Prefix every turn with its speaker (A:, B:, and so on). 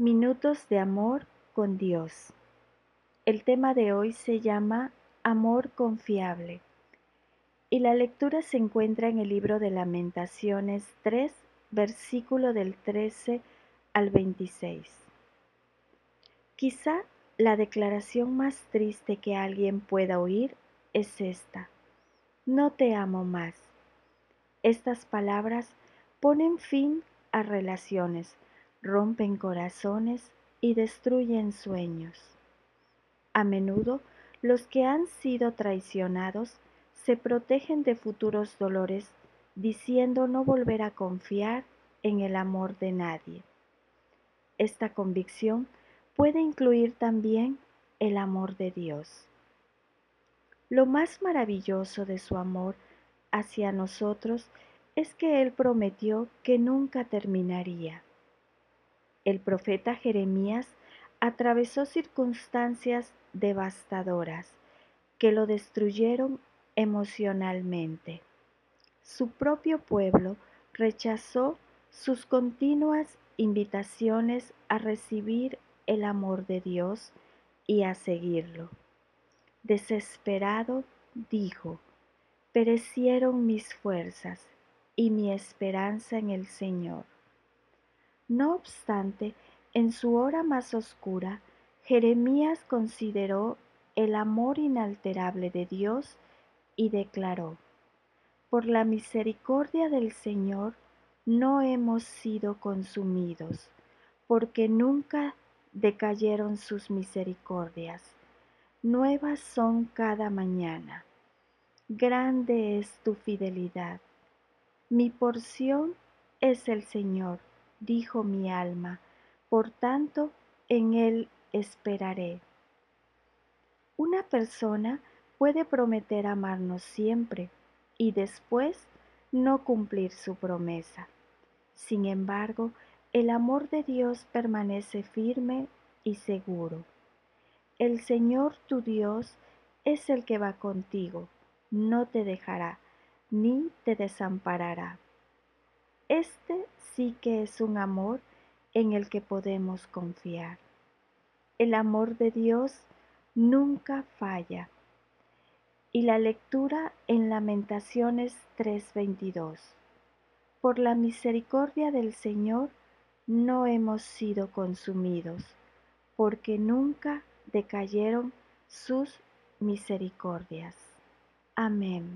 A: Minutos de amor con Dios. El tema de hoy se llama Amor confiable y la lectura se encuentra en el libro de Lamentaciones 3, versículo del 13 al 26. Quizá la declaración más triste que alguien pueda oír es esta. No te amo más. Estas palabras ponen fin a relaciones, rompen corazones y destruyen sueños. A menudo los que han sido traicionados se protegen de futuros dolores diciendo no volver a confiar en el amor de nadie. Esta convicción puede incluir también el amor de Dios. Lo más maravilloso de su amor hacia nosotros es que Él prometió que nunca terminaría. El profeta Jeremías atravesó circunstancias devastadoras que lo destruyeron emocionalmente. Su propio pueblo rechazó sus continuas invitaciones a recibir el amor de Dios y a seguirlo. Desesperado, dijo, perecieron mis fuerzas y mi esperanza en el Señor. No obstante, en su hora más oscura, Jeremías consideró el amor inalterable de Dios y declaró, Por la misericordia del Señor no hemos sido consumidos, porque nunca decayeron sus misericordias. Nuevas son cada mañana. Grande es tu fidelidad. Mi porción es el Señor dijo mi alma, por tanto en él esperaré. Una persona puede prometer amarnos siempre y después no cumplir su promesa. Sin embargo, el amor de Dios permanece firme y seguro. El Señor tu Dios es el que va contigo, no te dejará, ni te desamparará. Este sí que es un amor en el que podemos confiar. El amor de Dios nunca falla. Y la lectura en Lamentaciones 3:22. Por la misericordia del Señor no hemos sido consumidos, porque nunca decayeron sus misericordias. Amén.